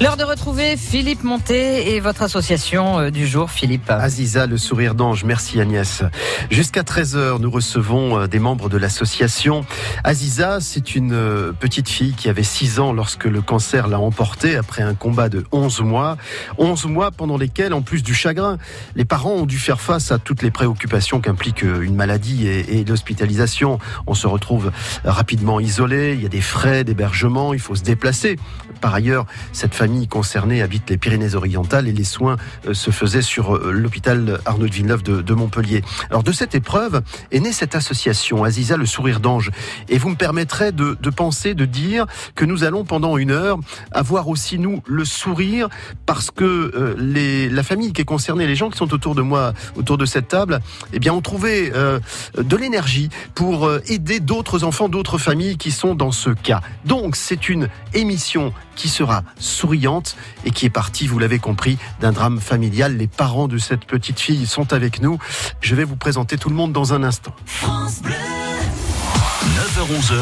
L'heure de retrouver Philippe Monté et votre association euh, du jour, Philippe. Aziza, le sourire d'ange. Merci Agnès. Jusqu'à 13h, nous recevons euh, des membres de l'association. Aziza, c'est une euh, petite fille qui avait 6 ans lorsque le cancer l'a emportée après un combat de 11 mois. 11 mois pendant lesquels, en plus du chagrin, les parents ont dû faire face à toutes les préoccupations qu'implique une maladie et, et l'hospitalisation. On se retrouve rapidement isolé, il y a des frais d'hébergement, il faut se déplacer. Par ailleurs, cette famille concernée habite les Pyrénées-Orientales et les soins euh, se faisaient sur euh, l'hôpital Arnaud de Villeneuve de, Montpellier. Alors de cette épreuve est née cette association Aziza le sourire d'ange et vous me permettrez de, penser, de dire que nous allons pendant une heure avoir aussi nous le sourire parce que euh, la famille qui est concernée, les gens qui sont autour de moi, autour de cette table, eh bien ont trouvé de l'énergie pour aider d'autres enfants, d'autres familles qui sont dans ce cas. Donc c'est une émission qui sera souriante et qui est partie, vous l'avez compris, d'un drame familial. Les parents de cette petite fille sont avec nous. Je vais vous présenter tout le monde dans un instant. 9h-11h,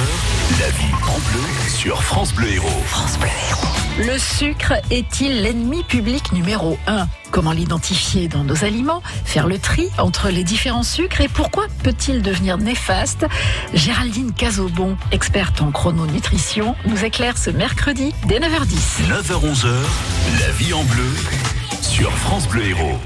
la vie en bleu sur France Bleu Héros. France Bleu Héros. Le sucre est-il l'ennemi public numéro 1 Comment l'identifier dans nos aliments? Faire le tri entre les différents sucres Et pourquoi peut-il devenir néfaste? Géraldine Cazobon, experte en chrononutrition, nous éclaire ce mercredi dès 9h10. 9h-11h, la vie en bleu sur France Bleu Héros.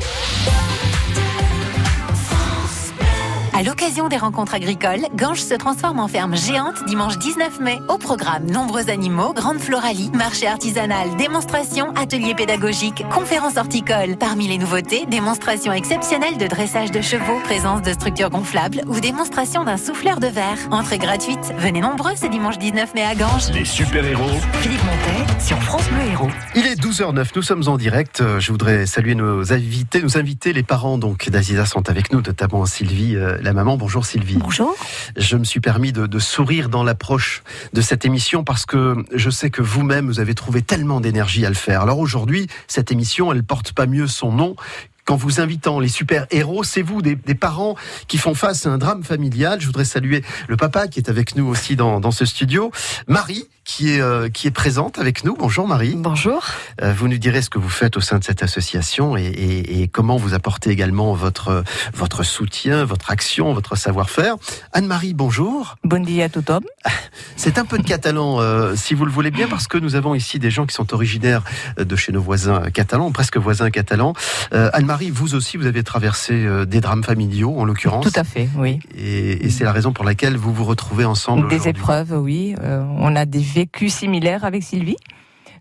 À l'occasion des rencontres agricoles, Ganges se transforme en ferme géante dimanche 19 mai. Au programme, nombreux animaux, grande floralie, marché artisanal, démonstrations, ateliers pédagogiques, conférences horticoles. Parmi les nouveautés, démonstrations exceptionnelles de dressage de chevaux, présence de structures gonflables ou démonstration d'un souffleur de verre. Entrée gratuite. Venez nombreux ce dimanche 19 mai à Ganges. Les super-héros. Philippe Montet sur France Bleu Héros. Il est 12h09, nous sommes en direct. Je voudrais saluer nos invités, nos invités, les parents donc d'Aziza sont avec nous, notamment Sylvie, euh, la maman. Bonjour Sylvie. Bonjour. Je me suis permis de, sourire dans l'approche de cette émission parce que je sais que vous-même, vous avez trouvé tellement d'énergie à le faire. Alors aujourd'hui, cette émission, elle porte pas mieux son nom qu'en vous invitant les super-héros, c'est vous, des, parents qui font face à un drame familial. Je voudrais saluer le papa qui est avec nous aussi dans, dans ce studio. Marie, qui est, euh, qui est présente avec nous. Bonjour Marie. Bonjour. Euh, vous nous direz ce que vous faites au sein de cette association et, et, et, comment vous apportez également votre, votre soutien, votre action, votre savoir-faire. Anne-Marie, bonjour. Bon dia à tout homme. C'est un peu de catalan, euh, si vous le voulez bien, parce que nous avons ici des gens qui sont originaires de chez nos voisins catalans, presque voisins catalans. Anne-Marie, vous aussi, vous avez traversé des drames familiaux, en l'occurrence. Tout à fait, oui. Et, et c'est la raison pour laquelle vous vous retrouvez ensemble. Des épreuves, oui. on a des vécu similaire avec Sylvie.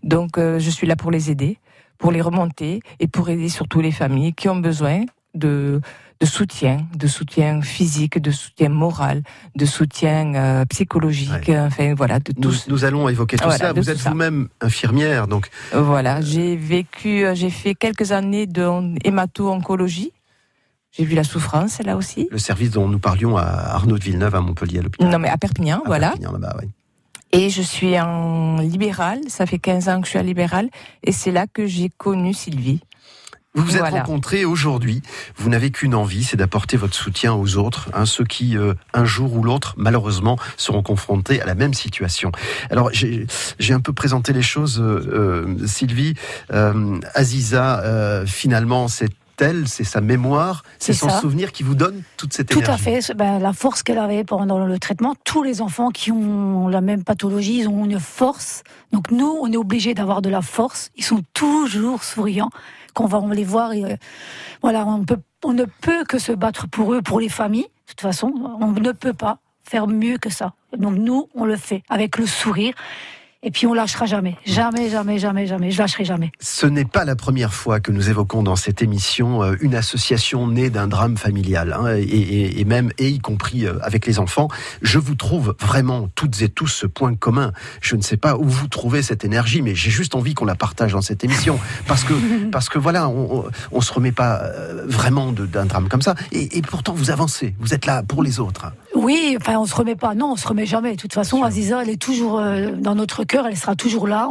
Donc, euh, je suis là pour les aider, pour les remonter et pour aider surtout les familles qui ont besoin de, de soutien, de soutien physique, de soutien moral, de soutien euh, psychologique, enfin voilà, de tout. Nous, allons évoquer tout ça. Vous êtes vous-même infirmière, donc. Voilà, j'ai vécu, euh, j'ai fait quelques années de hémato-oncologie. J'ai vu la souffrance là aussi. Le service dont nous parlions à Arnaud de Villeneuve à Montpellier à l'hôpital. Non mais à Perpignan, voilà. Perpignan, là-bas, oui. Et je suis en libéral, ça fait 15 ans que je suis en libéral, et c'est là que j'ai connu Sylvie. Vous vous êtes rencontrés aujourd'hui. Vous n'avez qu'une envie, c'est d'apporter votre soutien aux autres, hein, ceux qui, euh, un jour ou l'autre, malheureusement, seront confrontés à la même situation. Alors, j'ai un peu présenté les choses, euh, euh Sylvie. Euh, Aziza, finalement, c'est c'est sa mémoire, c'est son souvenir qui vous donne toute cette énergie. Tout à fait. Ben, la force qu'elle avait pendant le traitement, tous les enfants qui ont la même pathologie, ils ont une force. Donc nous, on est obligé d'avoir de la force. Ils sont toujours souriants. Quand on va les voir, et, euh, voilà, on, peut, on ne peut que se battre pour eux, pour les familles. De toute façon, on ne peut pas faire mieux que ça. Donc nous, on le fait avec le sourire. Et puis on lâchera jamais. Jamais, jamais, jamais, jamais. Je lâcherai jamais. Ce n'est pas la première fois que nous évoquons dans cette émission euh, une association née d'un drame familial, hein, et, et, même, et y compris euh, avec les enfants. Je vous trouve vraiment toutes et tous ce point commun. Je ne sais pas où vous trouvez cette énergie, mais j'ai juste envie qu'on la partage dans cette émission. Parce que, parce que voilà, on, on se remet pas euh, vraiment d'un drame comme ça. Et, et pourtant, vous avancez. Vous êtes là pour les autres. Oui, enfin, on se remet pas. Non, on se remet jamais. De toute façon, Aziza, elle est toujours dans notre elle sera toujours là,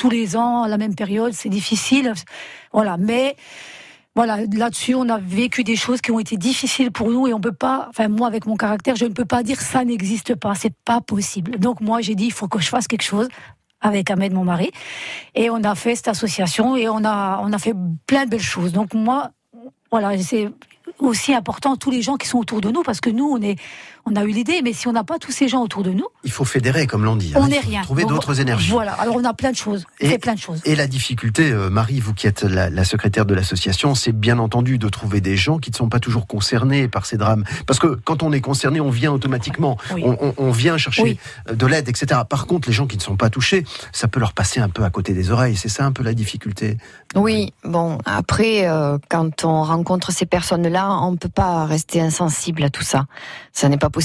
tous les ans, à la même période, c'est difficile. Voilà, mais voilà, là-dessus, on a vécu des choses qui ont été difficiles pour nous et on peut pas, enfin, moi, avec mon caractère, je ne peux pas dire ça n'existe pas, c'est pas possible. Donc, moi, j'ai dit, il faut que je fasse quelque chose avec Ahmed, mon mari. Et on a fait cette association et on a, on a fait plein de belles choses. Donc, moi, voilà, c'est aussi important tous les gens qui sont autour de nous parce que nous, on est, on a eu l'idée, mais si on n'a pas tous ces gens autour de nous, Il faut fédérer, comme l'on dit. on hein. n'est Il faut rien. Trouver d'autres énergies. Voilà. Alors on a plein de choses. On Et- fait plein de choses. Et la difficulté, euh, Marie, vous qui êtes la, la secrétaire de l'association, c'est bien entendu de trouver des gens qui ne sont pas toujours concernés par ces drames. Parce que quand on est concerné, on vient automatiquement. Oui. On, on- on vient chercher Oui. euh, de l'aide, etc. Par contre, les gens qui ne sont pas touchés, ça peut leur passer un peu à côté des oreilles. C'est ça un peu la difficulté. Oui, bon, après, euh, quand on rencontre ces personnes-là, on ne peut pas rester insensible à tout ça. Ça n'est pas possible.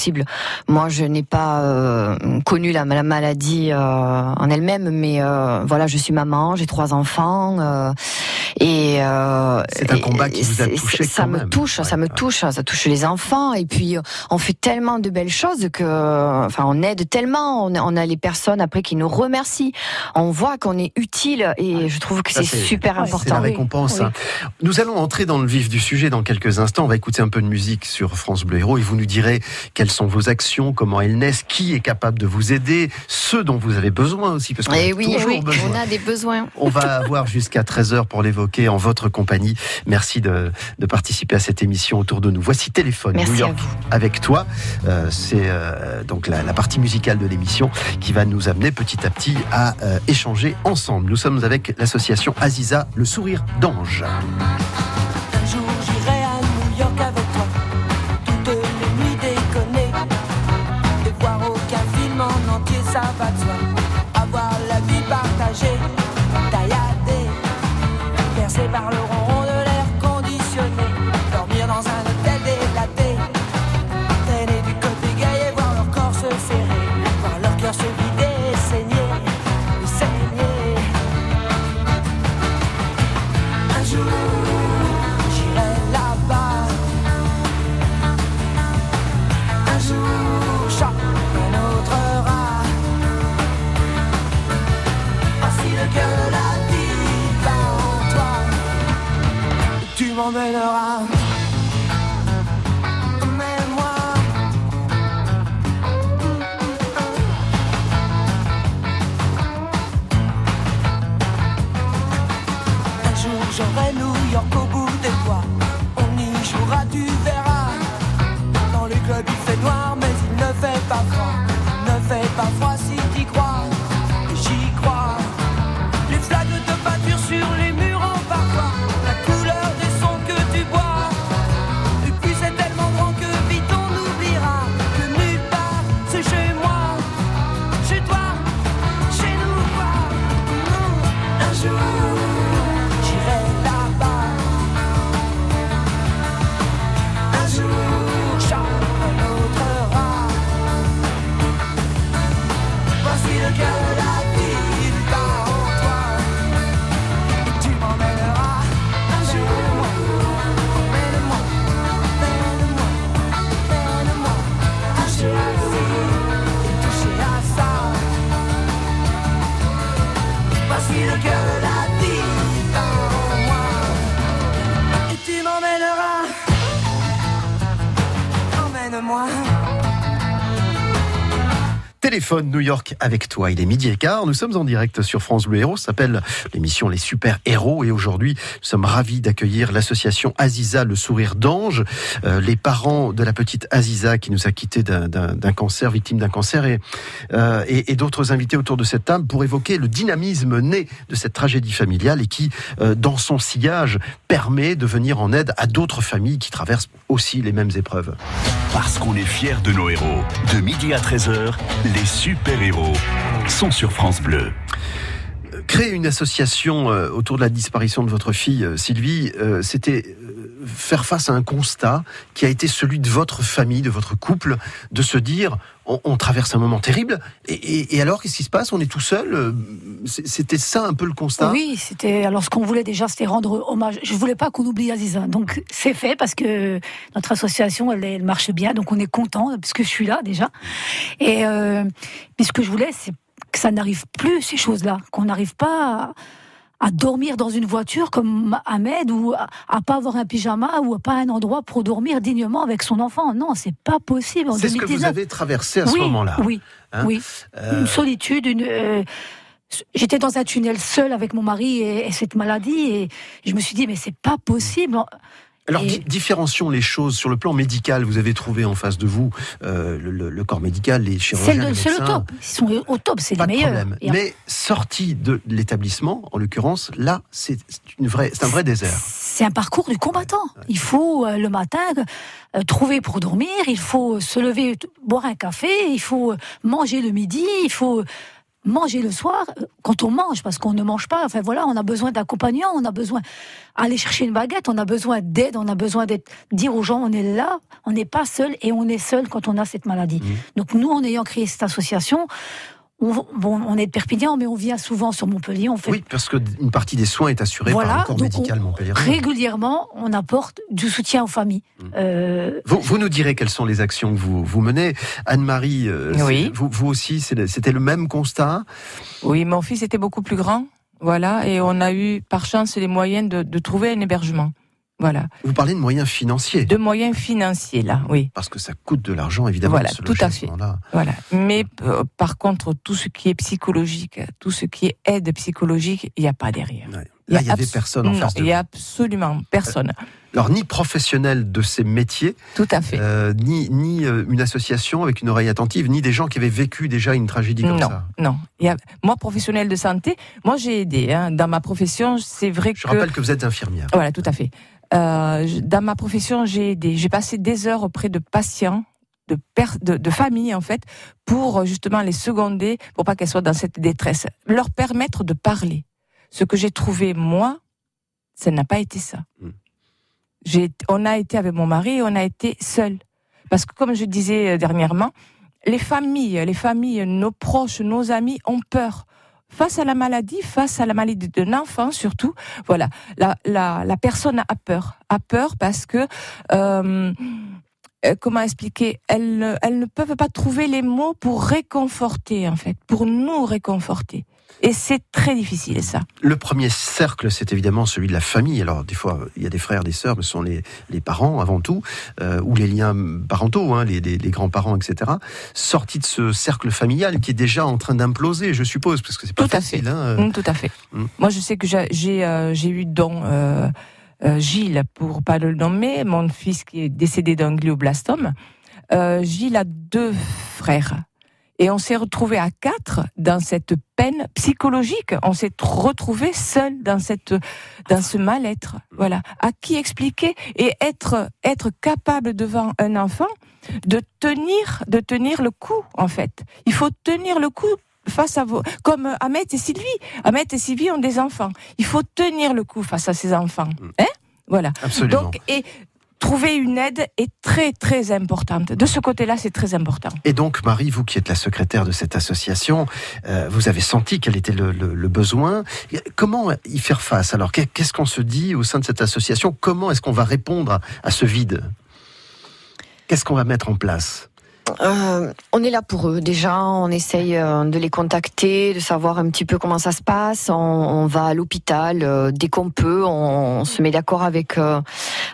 Moi, je n'ai pas euh, connu la, la maladie euh, en elle-même, mais euh, voilà, je suis maman, j'ai trois enfants, euh, et euh, C'est un combat qui vous a touché Ça quand me même. touche, Ouais, ça me touche, ça touche les enfants, et puis on fait tellement de belles choses que, enfin, on aide tellement. On a, on a les personnes après qui nous remercient. On voit qu'on est utile, et je trouve que c'est super Ouais, C'est la important. récompense. oui. hein. Nous allons entrer dans le vif du sujet dans quelques instants. On va écouter un peu de musique sur France Bleu Héros et vous nous direz quelles sont vos actions, comment elles naissent, qui est capable de vous aider, ceux dont vous avez besoin aussi, parce qu'on Eh a oui, toujours oui, besoin. on a des besoins. On va avoir jusqu'à 13h pour l'évoquer en votre compagnie. Merci de, de participer à cette émission autour de nous. Voici Téléphone Merci New York avec toi. Euh, C'est euh, donc la, la partie musicale de l'émission qui va nous amener petit à petit à euh, échanger ensemble. Nous sommes avec l'association Aziza, le sourire d'ange. New York avec toi. Il est midi et quart. Nous sommes en direct sur France Bleu Héros. S'appelle l'émission Les Super Héros. Et aujourd'hui, nous sommes ravis d'accueillir l'association Aziza, le sourire d'ange. Euh, les parents de la petite Aziza qui nous a quittés d'un- cancer, victime d'un cancer, et, euh, et, et d'autres invités autour de cette table pour évoquer le dynamisme né de cette tragédie familiale et qui, euh, dans son sillage, permet de venir en aide à d'autres familles qui traversent aussi les mêmes épreuves. Parce qu'on est fiers de nos héros. De midi à 13h, les super-héros sont sur France Bleu. Créer une association euh, autour de la disparition de votre fille, euh, Sylvie, euh, c'était faire face à un constat qui a été celui de votre famille, de votre couple, de se dire on, traverse un moment terrible, et, alors qu'est-ce qui se passe? On est tout seul C'était ça un peu le constat? Oui, c'était. Alors, ce qu'on voulait déjà, c'était rendre hommage. Je voulais pas qu'on oublie Aziza. Donc, c'est fait parce que notre association, elle, elle marche bien. Donc, on est content parce que je suis là déjà. Et euh, mais ce que je voulais, c'est que ça n'arrive plus ces choses-là, qu'on n'arrive pas à, à dormir dans une voiture comme Ahmed ou à, à pas avoir un pyjama ou à pas un endroit pour dormir dignement avec son enfant. Non, c'est pas possible. C'est ce que vous 2019. avez traversé à ce oui, moment-là. Oui, hein. oui. Euh, Une solitude, une. euh, J'étais dans un tunnel seul avec mon mari et, et cette maladie et je me suis dit mais c'est pas possible. Alors, Et- différencions les choses sur le plan médical. Vous avez trouvé en face de vous euh, le, le- le corps médical, les chirurgiens, C'est le, top. Ils sont au top, c'est les de meilleurs. problème. Mais sorti de l'établissement, en l'occurrence, là, c'est une vraie, c'est un vrai désert. C'est un parcours du combattant. Il faut euh, le matin euh, trouver pour dormir, il faut se lever, boire un café, il faut euh, manger le midi, il faut manger le soir euh, quand on mange parce qu'on ne mange pas. Enfin voilà, on a besoin d'accompagnants, on a besoin aller chercher une baguette, on a besoin d'aide, on a besoin d'être dire aux gens on est là, on n'est pas seul et on est seul quand on a cette maladie. Mmh. Donc nous en ayant créé cette association, on, bon, on est de Perpignan mais on vient souvent sur Montpellier, on fait Oui, parce que une partie des soins est assurée par Voilà, le corps médical Montpellier. régulièrement, on apporte du soutien aux familles. Mmh. Euh, Vous, vous nous direz quelles sont les actions que vous, vous menez. Anne-Marie, euh, Oui. vous, vous aussi, c'était le même constat? Oui, mon fils était beaucoup plus grand. Voilà, et on a eu par chance les moyens de, de trouver un hébergement. Voilà, Vous parlez de moyens financiers. de moyens financiers là, oui. Parce que ça coûte de l'argent, évidemment. Voilà, tout à fait. Voilà. Mais euh, par contre, tout ce qui est psychologique, tout ce qui est aide psychologique, il n'y a pas derrière. Ouais. Là, il y avait personne en non, face de Il n'y a absolument personne. Alors, ni professionnel de ces métiers, Tout à fait. euh, ni, ni euh, une association avec une oreille attentive, ni des gens qui avaient vécu déjà une tragédie comme non, ça. non. A, moi, professionnel de santé, moi j'ai aidé. Hein, dans ma profession, c'est vrai Je que. rappelle que vous êtes infirmière. Voilà, tout à fait. Euh, dans ma profession, j'ai passé des heures auprès de patients, de, de, de familles, en fait, pour euh, justement les seconder, pour pas qu'elles soient dans cette détresse. Leur permettre de parler. Ce que j'ai trouvé, moi, ça n'a pas été ça. Mm. J'ai, on a été avec mon mari, on a été seuls. Parce que, comme je disais euh, dernièrement, les familles, les familles, nos proches, nos amis ont peur. Face à la maladie, face à la maladie d'un enfant surtout, voilà, la, la, la personne a peur, a peur parce que euh, comment expliquer? Elles, elles ne peuvent pas trouver les mots pour réconforter en fait, pour nous réconforter. Et c'est très difficile ça. Le premier cercle, c'est évidemment celui de la famille. Alors, des fois, il y a des frères, des sœurs, mais ce sont les, les parents avant tout, euh, ou les liens parentaux, hein, les, les- les grands-parents, etc. Sortis de ce cercle familial qui est déjà en train d'imploser, je suppose, parce que c'est pas Tout à facile. fait. hein, euh. Mm, tout à fait. Mm. Moi, je sais que j'ai euh, j'ai eu euh, euh, Gilles, pour pas le nommer, mon fils qui est décédé d'un glioblastome. Gilles a deux frères. Et on s'est retrouvés à quatre dans cette peine psychologique. On s'est retrouvés seuls dans cette, dans ce mal-être. Voilà. À qui expliquer et être, être capable devant un enfant de tenir, de tenir le coup, en fait. Il faut tenir le coup face à vos, comme Ahmed et Sylvie. Ahmed et Sylvie ont des enfants. Il faut tenir le coup face à ces enfants. Hein? Voilà. Absolument. Donc, et trouver une aide est très, très importante. De ce côté-là, c'est très important. Et donc, Marie, vous qui êtes la secrétaire de cette association, euh, vous avez senti quel était le, le- le besoin. Comment y faire face? Alors, qu'est- qu'est-ce qu'on se dit au sein de cette association? Comment est-ce qu'on va répondre à, à ce vide? Qu'est-ce qu'on va mettre en place? Euh, on est là pour eux. Déjà, on essaye euh, de les contacter, de savoir un petit peu comment ça se passe. On, on va à l'hôpital euh, dès qu'on peut. On, on se met d'accord avec euh,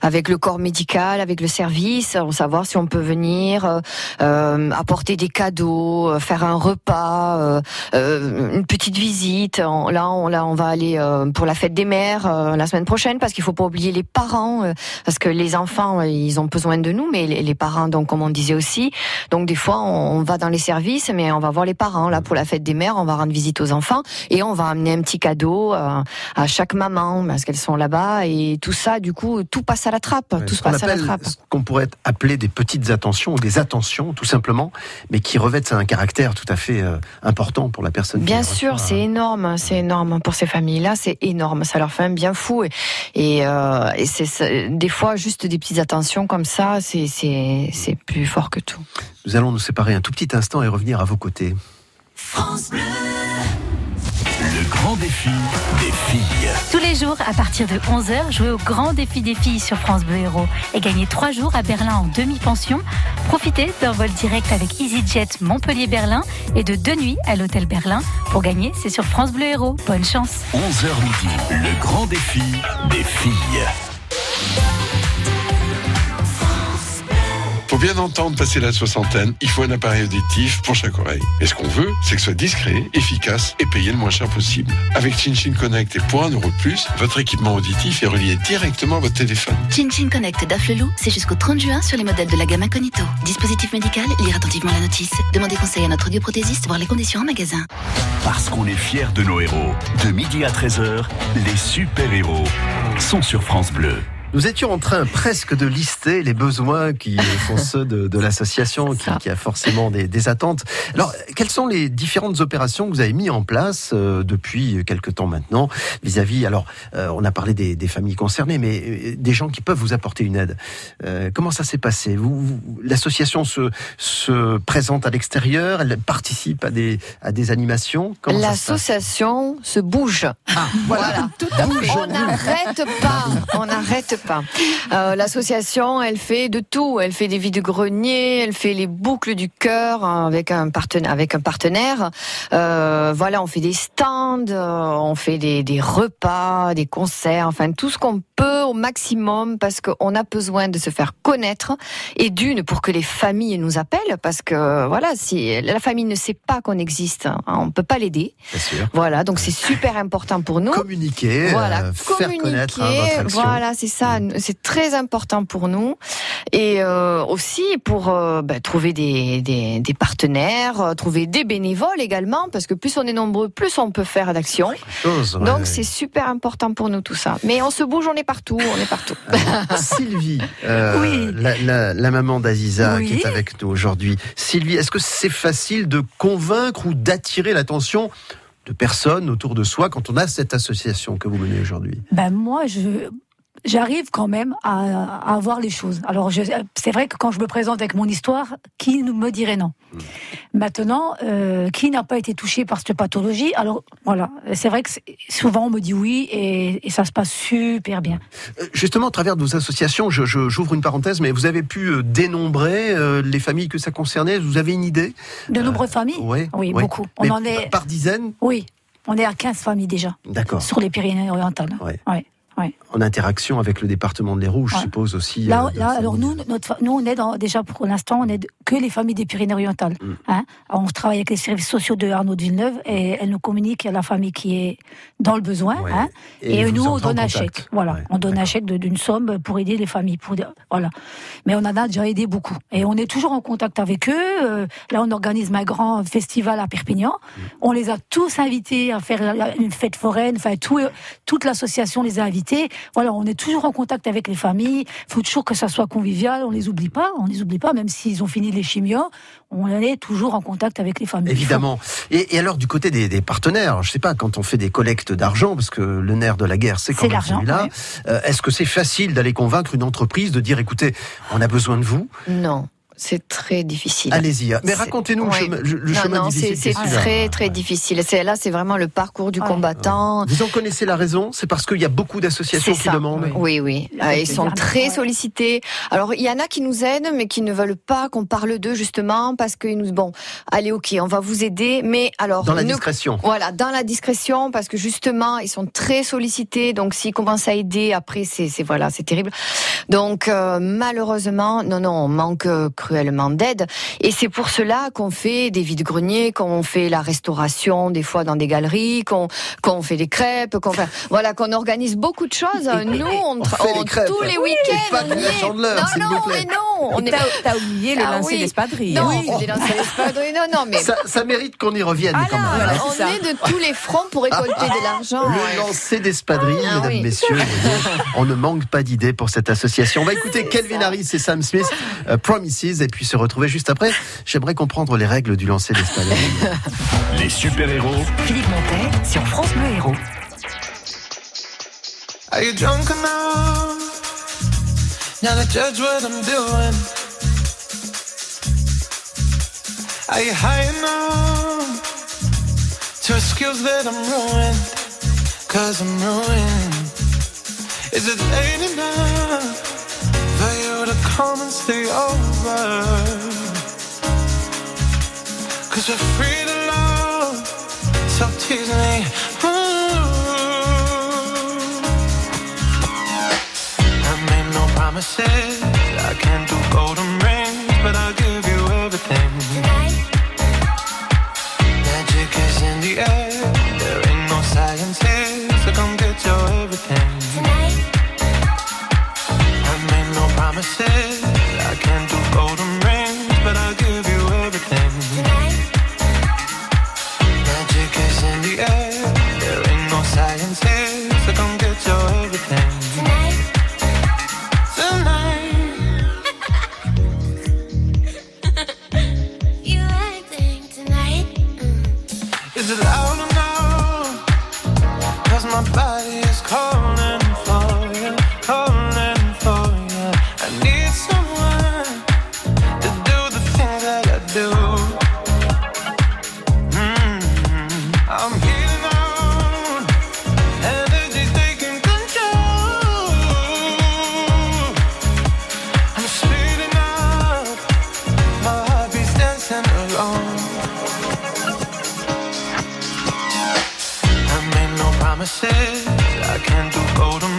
avec le corps médical, avec le service, pour savoir si on peut venir euh, euh, apporter des cadeaux, euh, faire un repas, euh, euh, une petite visite. On- là, on, là, on va aller euh, pour la fête des mères euh, la semaine prochaine parce qu'il faut pas oublier les parents euh, parce que les enfants, euh, ils ont besoin de nous, mais les, les parents, donc comme on disait aussi. Donc des fois, on, va dans les services, mais on va voir les parents. Là, pour la fête des mères, on va rendre visite aux enfants et on va amener un petit cadeau euh, à chaque maman parce qu'elles sont là-bas et tout ça, du coup, tout passe à la trappe. tout se passe à la trappe. ce qu'on pourrait appeler des petites attentions ou des attentions, tout simplement, mais qui revêtent un caractère tout à fait euh, important pour la personne. Bien sûr, c'est énorme, c'est énorme pour ces familles-là, c'est énorme, ça leur fait un bien fou et, et, euh, et c'est c'est- des fois juste des petites attentions comme ça, c'est plus fort que tout. Nous allons nous séparer un tout petit instant et revenir à vos côtés. France Bleu, Le grand défi des filles. Tous les jours, à partir de 11h, jouez au grand défi des filles sur France Bleu Héros et gagnez 3 jours à Berlin en demi-pension. Profitez d'un vol direct avec EasyJet Montpellier-Berlin et de deux nuits à l'hôtel Berlin. Pour gagner, c'est sur France Bleu Héros. Bonne chance. 11h midi, le grand défi des filles. Bien entendre passer la soixantaine, il faut un appareil auditif pour chaque oreille. Et ce qu'on veut, c'est que ce soit discret, efficace et payé le moins cher possible. Avec ChinChin Connect et pour 1 euro de plus, votre équipement auditif est relié directement à votre téléphone. ChinChin Connect d'Afflelou, c'est jusqu'au 30 juin sur les modèles de la gamme Incognito. Dispositif médical, lire attentivement la notice. Demandez conseil à notre audioprothésiste, voir les conditions en magasin. Parce qu'on est fiers de nos héros. De midi à 13h, les super-héros sont sur France Bleu. Nous étions en train presque de lister les besoins qui sont ceux de, de l'association, qui, qui, a forcément des, des, attentes. Alors, quelles sont les différentes opérations que vous avez mis en place euh, depuis quelques temps maintenant vis-à-vis Alors, euh, on a parlé des, des, familles concernées, mais euh, des gens qui peuvent vous apporter une aide. Euh, comment ça s'est passé? Vous, vous L'association se, se présente à l'extérieur, elle participe à des, à des animations? L'association se, se, bouge. Ah, voilà. voilà. On n'arrête pas. On n'arrête pas. Euh, L'association, elle fait de tout. Elle fait des vides greniers, elle fait les boucles du cœur hein, avec un partenaire. Avec un partenaire. Euh, voilà, on fait des stands, euh, on fait des, des repas, des concerts, enfin tout ce qu'on peut au maximum parce qu'on a besoin de se faire connaître et d'une pour que les familles nous appellent parce que voilà, si la famille ne sait pas qu'on existe, hein, on peut pas l'aider. Voilà, donc c'est super important pour nous. Communiquer, voilà, euh, faire communiquer, connaître hein, votre action. voilà, c'est ça, c'est très important pour nous et euh, aussi pour euh, bah, trouver des, des, des partenaires, euh, trouver des bénévoles également parce que plus on est nombreux, plus on peut faire d'actions. Ouais. Donc c'est super important pour nous tout ça. Mais on se bouge, on est partout, on est partout. Alors, Sylvie, euh, oui. la, la, la, maman d'Aziza Oui. qui est avec nous aujourd'hui. Sylvie, est-ce que c'est facile de convaincre ou d'attirer l'attention de personnes autour de soi quand on a cette association que vous menez aujourd'hui? Ben moi, je j'arrive quand même à, à avoir les choses. Alors, je- c'est vrai que quand je me présente avec mon histoire, qui me dirait non? Maintenant, euh, qui n'a pas été touché par cette pathologie? Alors, voilà, c'est vrai que souvent on me dit oui et, et ça se passe super bien. Euh, Justement, à travers de vos associations, je- je- j'ouvre une parenthèse, mais vous avez pu euh, dénombrer euh, les familles que ça concernait Vous avez une idée? De nombreuses familles? ouais, Oui, ouais. beaucoup. On en est. Par dizaines Oui, on est à 15 familles déjà D'accord. sur les Pyrénées-Orientales. Ouais. Ouais. En interaction avec le département de l'Hérault, je Ouais. suppose aussi. Là, euh, alors nous, notre, nous, on est dans, déjà pour l'instant, on est que les familles des Pyrénées-Orientales. Mm. Hein. On travaille avec les services sociaux de Arnaud de Villeneuve et elle nous communique à la famille qui est dans le besoin. Ouais. Hein. Et nous, on donne un chèque. Voilà, on donne un chèque d'une somme pour aider les familles. Pour, voilà. Mais on en a déjà aidé beaucoup. Et on est toujours en contact avec eux. Euh, Là, on organise un grand festival à Perpignan. Mm. On les a tous invités à faire une fête foraine. Enfin, tout, toute l'association les a invités. Voilà, on est toujours en contact avec les familles. Il faut toujours que ça soit convivial. On les oublie pas. On les oublie pas, même s'ils ont fini les chimios. On est toujours en contact avec les familles. Évidemment. Et, et alors du côté des, des partenaires, je sais pas, quand on fait des collectes d'argent, parce que le nerf de la guerre, c'est quand C'est même l'argent, celui-là, euh, est-ce que c'est facile d'aller convaincre une entreprise de dire, écoutez, on a besoin de vous, Non, c'est très difficile. allez-y. Mais C'est- racontez-nous ouais. le chemin, le non, chemin non, difficile. c'est très très difficile. C'est là, c'est vraiment le parcours du Ouais. combattant. Vous en connaissez la raison C'est parce qu'il y a beaucoup d'associations qui demandent Oui, oui. Euh, ils sont très ouais. sollicités. Alors, il y en a qui nous aident, mais qui ne veulent pas qu'on parle d'eux, justement, parce qu'ils nous, bon, allez, ok, on va vous aider, mais alors. Dans la ne- discrétion. Voilà, dans la discrétion, parce que justement, ils sont très sollicités, donc s'ils commencent à aider, après, c'est, c'est voilà, c'est terrible. Donc, euh, malheureusement, non, non, on manque euh, cruellement d'aide. Et c'est pour cela qu'on fait des vides-greniers, qu'on fait la restauration, des fois dans des galeries, qu'on, qu'on fait des crêpes, qu'on fait, voilà, qu'on organise beaucoup de choses. Nous, on, On les crêpes. tous les Oui, week-ends, on est. Non, non, mais non, on est T'as oublié le Ah lancer oui. d'espadrilles. non, lancers d'espadrilles. Non, non, mais Ça, ça mérite qu'on y revienne quand même. voilà, on ça. est de tous les fronts pour récolter de l'argent. Le lancer d'espadrilles, Ah, mesdames, oui. messieurs. on ne manque pas d'idées pour cette association. On va écouter Kelvin Harris et Sam Smith, euh, Promises, et puis se retrouver juste après. J'aimerais comprendre les règles du lancer d'espadrilles. Les super-héros Philippe Montet sur France Bleu Héros. Are you drunk enough now to judge what I'm doing? Are you high enough to excuse that I'm ruined, cause I'm ruined. Is it late enough? Come and stay over? Cause we're free to love, so tease me. Ooh. I made no promises, I can't do I can't do golden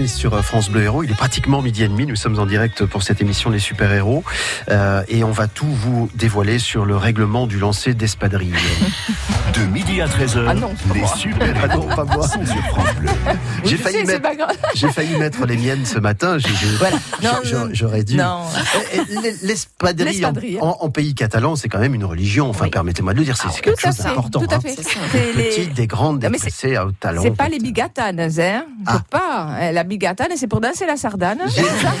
Smith sur euh, France Bleu Héros. Il est pratiquement midi et demi. Nous sommes en direct pour cette émission Les Super Héros. Euh, et on va tout vous dévoiler sur le règlement du lancer d'espadrille. De midi à 13h, Ah les super Ah non, pas moi. sont sur France Bleu. J'ai failli, mettre, pas grave. j'ai failli mettre les miennes ce matin. J'aurais dû. non. L'espadrille en, L'espadrille. en- en pays catalan, c'est quand même une religion. Enfin, permettez-moi de le dire, c'est c'est quelque chose fait, d'important. tout à hein. fait. Des C'est les- petites, des grandes, des Non, mais c'est- tressées à haut talon. C'est pas les bigatanes, hein. C'est pas. Euh, La bigatane, c'est pour danser la sardane. J'ai affaire-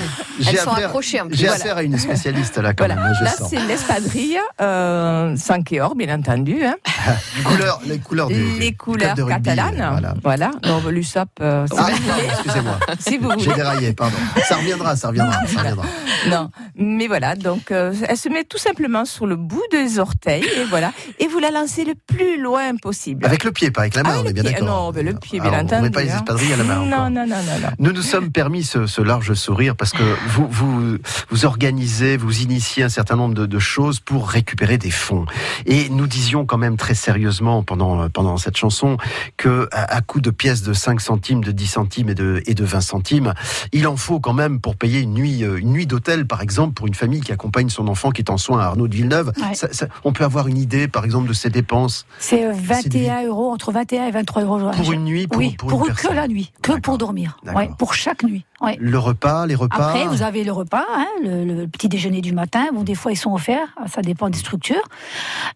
J'ai affaire à une spécialiste là, quand Voilà. même. hein, je Là, sens. c'est l'espadrille, euh, sans or, bien entendu. Hein. Couleur- les couleurs du- du Les couleurs de rugby, catalanes. voilà. Voilà. Non, l'USAP, euh, si Ah, excusez-moi. Si vous J'ai voulez. déraillé, pardon. Ça reviendra, ça reviendra, ça reviendra. Non, mais voilà, donc euh, elle se met tout simplement sur le bout des orteils et voilà, et vous la lancez le plus loin possible. Avec le pied, pas avec la main, Ah, on est bien d'accord. Non, mais le pied, Ah, bien on entendu. met pas les hein. espadrilles à la main Non, encore. non, non, non, non. Nous nous sommes permis ce, ce large sourire parce que vous, vous, vous organisez, vous initiez un certain nombre de, de choses pour récupérer des fonds. Et nous disions quand même très sérieusement pendant, pendant cette chanson que à, à coup de pièces de 5 centimes, de 10 centimes et de, et de 20 centimes, il en faut quand même pour payer une nuit, euh, une nuit d'hôtel, par exemple, pour une famille qui accompagne son enfant qui est en soins à Arnaud de Villeneuve. Ouais. Ça- ça- on peut avoir une idée, par exemple, de ces dépenses C'est euh, 21 euros, entre 21 et 23 euros. Pour une nuit, pour- Oui, pour pour, une que la nuit, que pour dormir. Ouais, pour chaque nuit. Ouais. Le repas, les repas. Après, vous avez le repas, hein, le, le petit déjeuner du matin. Bon, des fois, ils sont offerts, ça dépend des structures.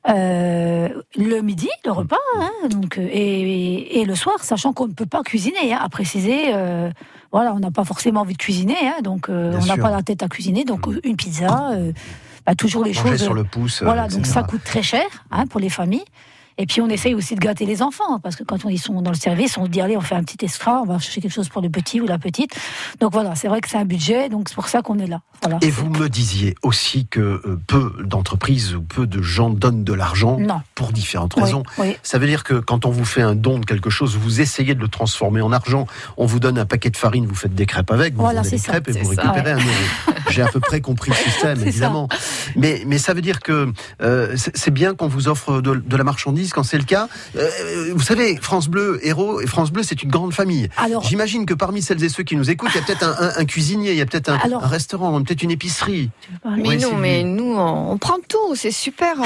Euh, le midi, le repas, hein, donc, euh, et, et le soir, sachant qu'on ne peut pas cuisiner, hein, à préciser. euh, voilà, on n'a pas forcément envie de cuisiner, hein, donc euh, on n'a pas la tête à cuisiner. Donc, une pizza, euh, bah, toujours les Manger choses. sur le pouce, euh, Voilà, donc ça coûte très cher hein, pour les familles. Et puis on essaye aussi de gâter les enfants, parce que quand on- ils sont dans le service, on se dit allez, on fait un petit extra, on va chercher quelque chose pour le petit ou la petite. Donc voilà, c'est vrai que c'est un budget, donc c'est pour ça qu'on est là. Voilà. Et vous me disiez aussi que euh, peu d'entreprises ou peu de gens donnent de l'argent pour différentes Oui, raisons. oui. Ça veut dire que quand on vous fait un don de quelque chose, vous essayez de le transformer en argent. On vous donne un paquet de farine, vous faites des crêpes avec, vous Voilà, vendez des c'est ça. crêpes et vous ça. récupérez Ouais. un euro. J'ai à peu près compris le système, évidemment. Mais, mais ça veut dire que euh, c'est c'est bien qu'on vous offre de, de la marchandise quand c'est le cas. Euh, vous savez, France Bleu, Héros et France Bleu, c'est une grande famille. Alors- J'imagine que parmi celles et ceux qui nous écoutent, il y a peut-être un, un- un cuisinier, il y a peut-être un, Alors- un restaurant, peut-être une épicerie. Mais Oui, non, mais nous, on, prend tout, c'est super. Nous,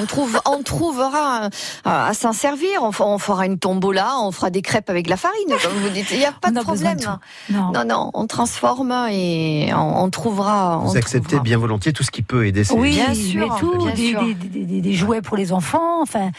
on, trouve, on trouvera euh, à s'en servir. On, fera une tombola, on fera des crêpes avec la farine, comme vous dites. Il n'y a pas On de a problème. de. Non. Non, non, on transforme et on, on trouvera. Vous on acceptez trouvera. bien volontiers tout ce qui peut aider ces Oui, Bien sûr, tout, bien des, sûr. des- des- des- des jouets pour les enfants, enfin,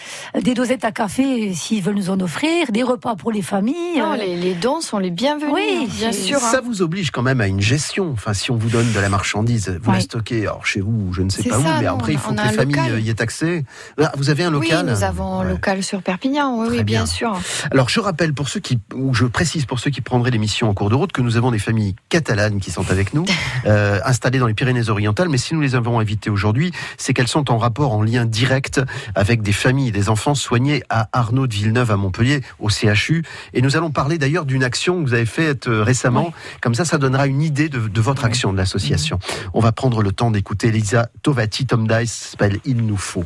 des dosettes à café s'ils veulent nous en offrir, des repas pour les familles. Non, euh, les, les dons sont les bienvenus, Oui, hein, bien sûr. hein. Ça vous oblige quand même à une gestion. Enfin, si on vous donne de la marchandise, vous la Oui. stockez alors chez vous, je ne sais pas où, mais non, après il faut que les familles local. euh, y aient accès. Ah, Vous avez un Oui, local nous avons un Ouais. local sur Perpignan, oui, oui, bien, bien. sûr. Alors je rappelle pour ceux qui, ou je précise pour ceux qui prendraient l'émission en cours de route que nous avons des familles catalanes qui sont avec nous, euh, installées dans les Pyrénées-Orientales. Mais si nous les avons invitées aujourd'hui, c'est qu'elles sont en rapport, en lien direct avec des familles, et des enfants soignés à Arnaud de Villeneuve à Montpellier, au CHU. Et nous allons parler d'ailleurs d'une action que vous avez faite euh, récemment. Comme ça, ça donnera une idée de, de votre action de l'association. On va prendre le temps d'écouter Elisa Tovati Tom Dice, s'appelle Il nous faut.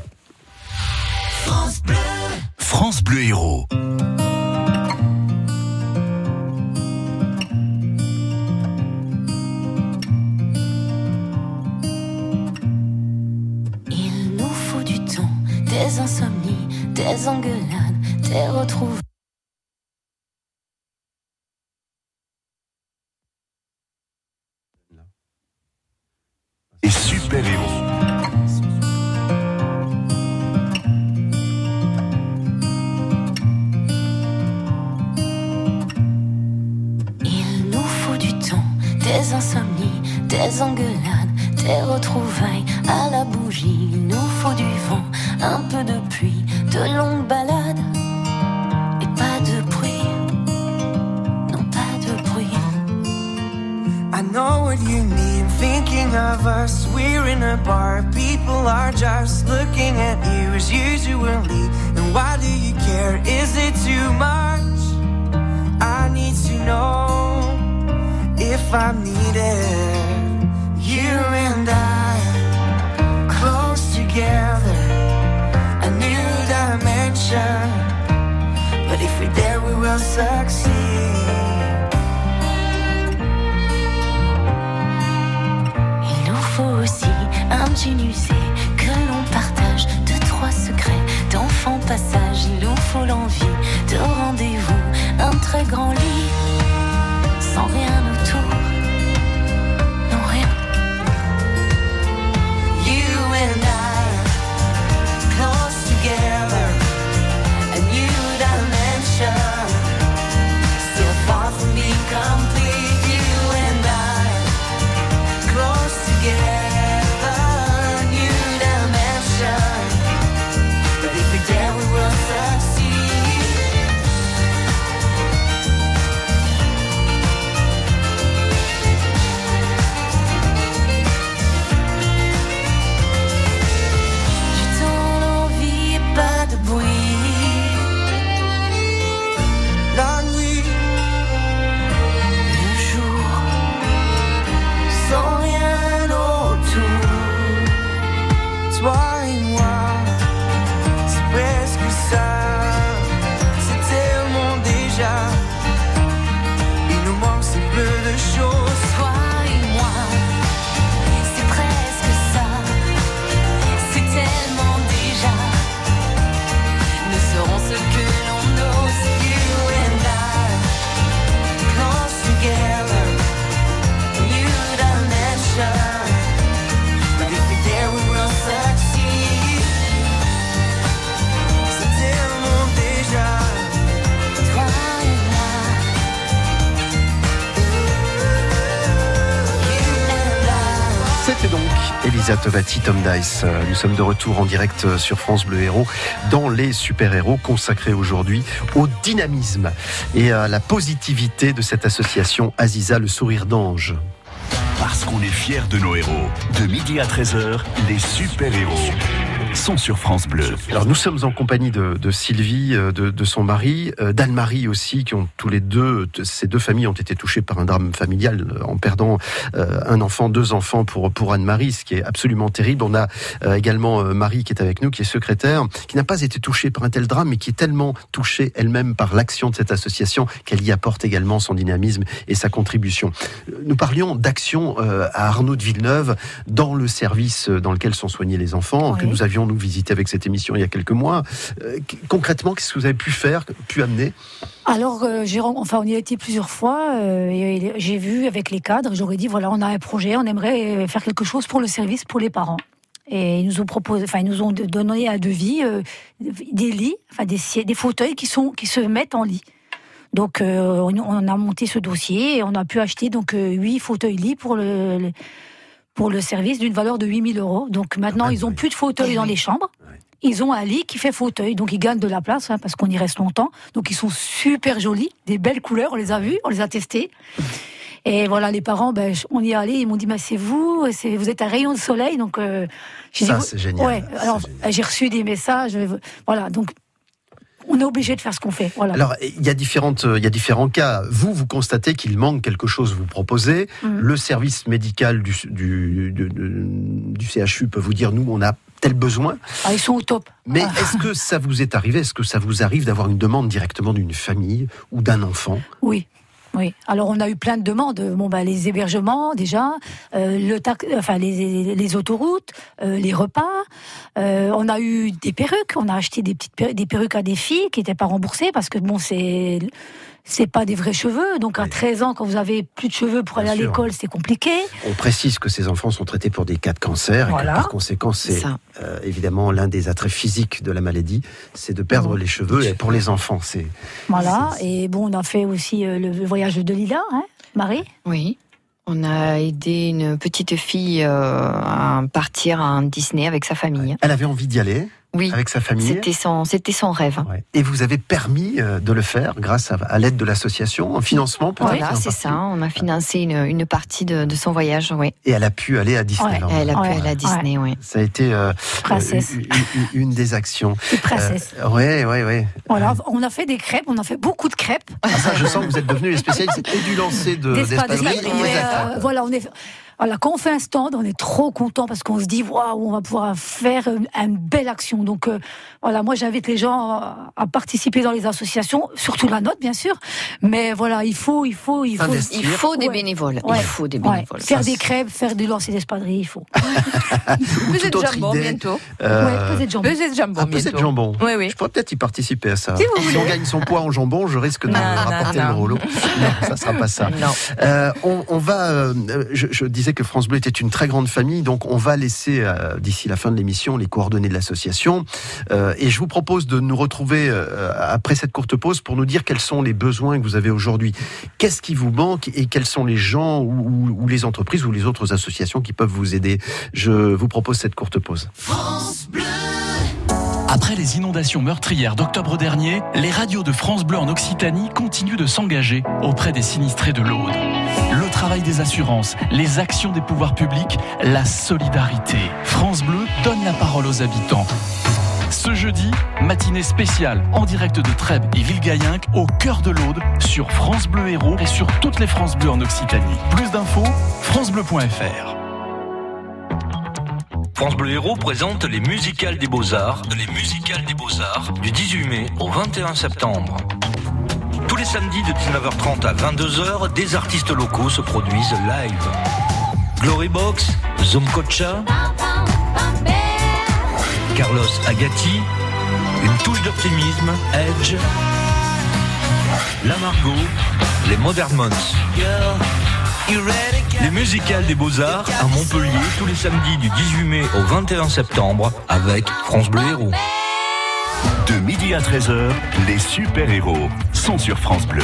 France Bleu Héros. Il nous faut du temps, des insomnies, des engueulades, des retrouvailles. Les super-héros. Il Tovati, Tom Dice. Nous sommes de retour en direct sur France Bleu Héros dans les super-héros consacrés aujourd'hui au dynamisme et à la positivité de cette association Aziza, le sourire d'ange. Parce qu'on est fiers de nos héros. De midi à 13h, les super-héros. Sont sur France Bleu. Alors nous sommes en compagnie de, de Sylvie, euh, de, de son mari, euh, d'Anne-Marie aussi, qui ont tous les deux, ces deux familles ont été touchées par un drame familial euh, en perdant euh, un enfant, deux enfants pour pour Anne-Marie, ce qui est absolument terrible. On a euh, également Marie qui est avec nous, qui est secrétaire, qui n'a pas été touchée par un tel drame, mais qui est tellement touchée elle-même par l'action de cette association qu'elle y apporte également son dynamisme et sa contribution. Nous parlions d'action euh, à Arnaud de Villeneuve dans le service dans lequel sont soignés les enfants que nous avions nous visité avec cette émission il y a quelques mois. Euh, concrètement, qu'est-ce que vous avez pu faire, pu amener? Alors, euh, enfin, on y a été plusieurs fois. euh, j'ai vu avec les cadres, j'aurais dit voilà, on a un projet, on aimerait euh, faire quelque chose pour le service, pour les parents. Et ils nous ont proposé, enfin, ils nous ont donné un devis, des lits, enfin, des, fauteuils qui sont, qui se mettent en lit. Donc, on, a monté ce dossier et on a pu acheter donc huit fauteuils lits pour le- pour le service d'une valeur de 8000 euros. Donc maintenant, ils ont plus de fauteuils dans les chambres. Ils ont un lit qui fait fauteuil, donc ils gagnent de la place hein, parce qu'on y reste longtemps. Donc ils sont super jolis, des belles couleurs, on les a vus, on les a testés. Et voilà, les parents, ben, on y est allé, ils m'ont dit, bah, c'est vous, c'est, vous êtes un rayon de soleil, donc euh, j'ai Ça, dit, c'est génial. Ouais, alors j'ai reçu des messages, euh, voilà, donc on est obligé de faire ce qu'on fait. Voilà. Alors, il y a différentes, il y a différents cas. Vous, vous constatez qu'il manque quelque chose, vous proposez. Mhm. Le service médical du, du, du, du CHU peut vous dire, nous, on a tel besoin. Ah, ils sont au top. Mais Ah. est-ce que ça vous est arrivé? Est-ce que ça vous arrive d'avoir une demande directement d'une famille ou d'un enfant? Oui. Oui. Alors on a eu plein de demandes. Bon bah les hébergements déjà, euh, le enfin les, les autoroutes, euh, les repas. Euh, on a eu des perruques. On a acheté des petites perruques, des perruques à des filles qui n'étaient pas remboursées parce que bon c'est c'est pas des vrais cheveux. Donc à 13 ans quand vous avez plus de cheveux pour aller à l'école c'est compliqué. On précise que ces enfants sont traités pour des cas de cancer et Voilà. que par conséquent, c'est euh, évidemment l'un des attraits physiques de la maladie, c'est de perdre les cheveux. Et pour les enfants, c'est Voilà. Et bon on a fait aussi euh, le voyage de Lila, hein, Marie? Oui. On a aidé une petite fille euh, à partir en Disney avec sa famille. Elle avait envie d'y aller Oui. avec sa famille. C'était son, c'était son rêve. Et vous avez permis euh, de le faire grâce à, à l'aide de l'association, en financement peut-être Voilà, c'est ça. On a financé une, une partie de, de son voyage, oui. Et elle a pu aller à Disneyland. Elle a pu Ouais. aller à Disney, oui. Ça a été euh, Princesse. euh, une, une- une des actions. Une princesse. Euh, ouais, ouais, ouais. Voilà. On a fait des crêpes. On a fait beaucoup de crêpes. Ah, ça, je sens que vous êtes devenu les spécialistes et du lancer de d'espadrilles. euh, voilà, on est. Voilà, quand on fait un stand, on est trop content parce qu'on se dit waouh, on va pouvoir faire une, une belle action. Donc euh, voilà, moi j'invite les gens à, à participer dans les associations, surtout la nôtre bien sûr. Mais voilà, il faut, il faut, il faut, Investir. Il faut des bénévoles. Il faut des bénévoles. Faire Ça, des crêpes, faire du lancer d'espadrilles, il faut. Pesée de autre jambon idée, bientôt. euh, Ouais, pesée de jambon. Pesée de jambon bientôt. de jambon. Oui, oui. Je pourrais peut-être y participer à ça. Si vous on gagne son poids en jambon, je risque de Non, rapporter non, le non. rouleau. Non, ça sera pas ça. Non. Euh, on, on va. euh, je, je disais que France Bleu était une très grande famille, donc on va laisser euh, d'ici la fin de l'émission les coordonnées de l'association. Euh, et je vous propose de nous retrouver euh, après cette courte pause pour nous dire quels sont les besoins que vous avez aujourd'hui. Qu'est-ce qui vous manque et quels sont les gens ou, ou- ou les entreprises ou les autres associations qui peuvent vous aider? Je vous propose cette courte pause. Après les inondations meurtrières d'octobre dernier, les radios de France Bleu en Occitanie continuent de s'engager auprès des sinistrés de l'Aude. Travail des assurances, les actions des pouvoirs publics, la solidarité. France Bleu donne la parole aux habitants. Ce jeudi, matinée spéciale en direct de Trèbes et Villegayenc au cœur de l'Aude sur France Bleu Héros et sur toutes les France Bleu en Occitanie. Plus d'infos, francebleu.fr. France Bleu Héros présente les musicales des Beaux-Arts, les musicales des Beaux-Arts du 18 mai au 21 septembre. Tous les samedis de 19h30 à 22h, des artistes locaux se produisent live. Glorybox, Zoom Kocha, Carlos Agati, une touche d'optimisme, Edge, La Margot, les Modern Months. Les musicales des Beaux-Arts à Montpellier tous les samedis du 18 mai au 21 septembre avec France Bleu Héros. De midi à 13h, les super-héros sont sur France Bleu.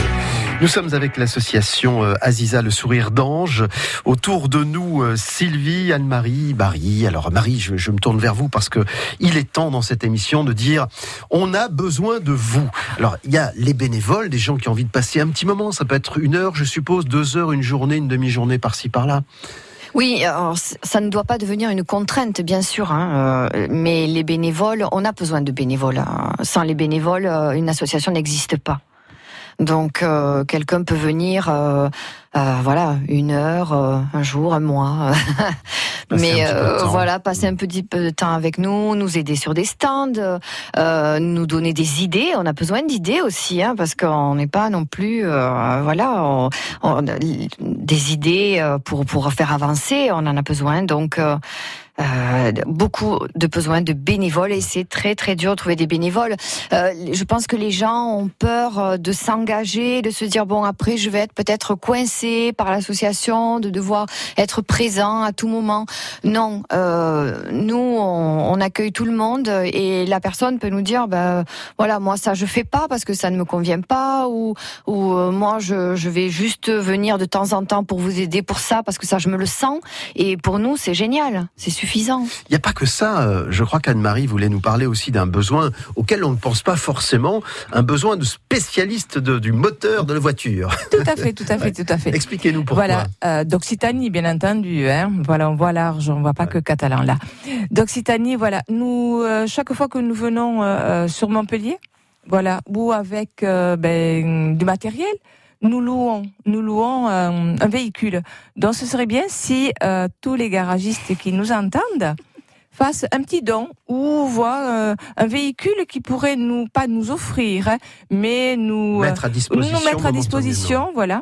Nous sommes avec l'association euh, Aziza le sourire d'ange. Autour de nous, euh, Sylvie, Anne-Marie, Barry. Alors Marie, je, je me tourne vers vous parce que il est temps dans cette émission de dire on a besoin de vous. Alors il y a les bénévoles, des gens qui ont envie de passer un petit moment. Ça peut être une heure, je suppose, deux heures, une journée, une demi-journée par-ci par-là. Oui, alors, ça ne doit pas devenir une contrainte, bien sûr, hein, euh, mais les bénévoles, on a besoin de bénévoles. hein. Sans les bénévoles, euh, une association n'existe pas. Donc, euh, quelqu'un peut venir, euh, euh, voilà, une heure, euh, un jour, un mois, un mais euh, voilà, passer un petit peu de temps avec nous, nous aider sur des stands, euh, nous donner des idées. On a besoin d'idées aussi, hein, parce qu'on n'est pas non plus, euh, voilà, on- on- des idées pour pour faire avancer. On en a besoin, donc. Euh, beaucoup de besoins de bénévoles et c'est très très dur de trouver des bénévoles. Euh, je pense que les gens ont peur euh, de s'engager, de se dire bon après je vais être peut-être coincé par l'association, de devoir être présent à tout moment. Non, euh, nous on, on accueille tout le monde et la personne peut nous dire ben voilà moi ça je fais pas parce que ça ne me convient pas ou ou euh, moi je, je vais juste venir de temps en temps pour vous aider pour ça parce que ça je me le sens et pour nous c'est génial, suffisant. Il n'y a pas que ça. euh, Je crois qu'Anne-Marie voulait nous parler aussi d'un besoin auquel on ne pense pas forcément, un besoin de spécialiste de- du moteur de la voiture. Tout à fait, tout à fait, tout à fait. Expliquez-nous pourquoi. Voilà, euh, d'Occitanie, bien entendu. Hein. Voilà, on voit large, on voit pas que catalan là. D'Occitanie, voilà. Nous, euh, chaque fois que nous venons euh, sur Montpellier, voilà, ou avec ben, du matériel, nous louons, nous louons euh, un véhicule. Donc, ce serait bien si euh, tous les garagistes qui nous entendent fassent un petit don ou voient euh, un véhicule qui pourrait nous pas nous offrir, hein, mais nous Mettre à disposition nous mettre à disposition, voilà.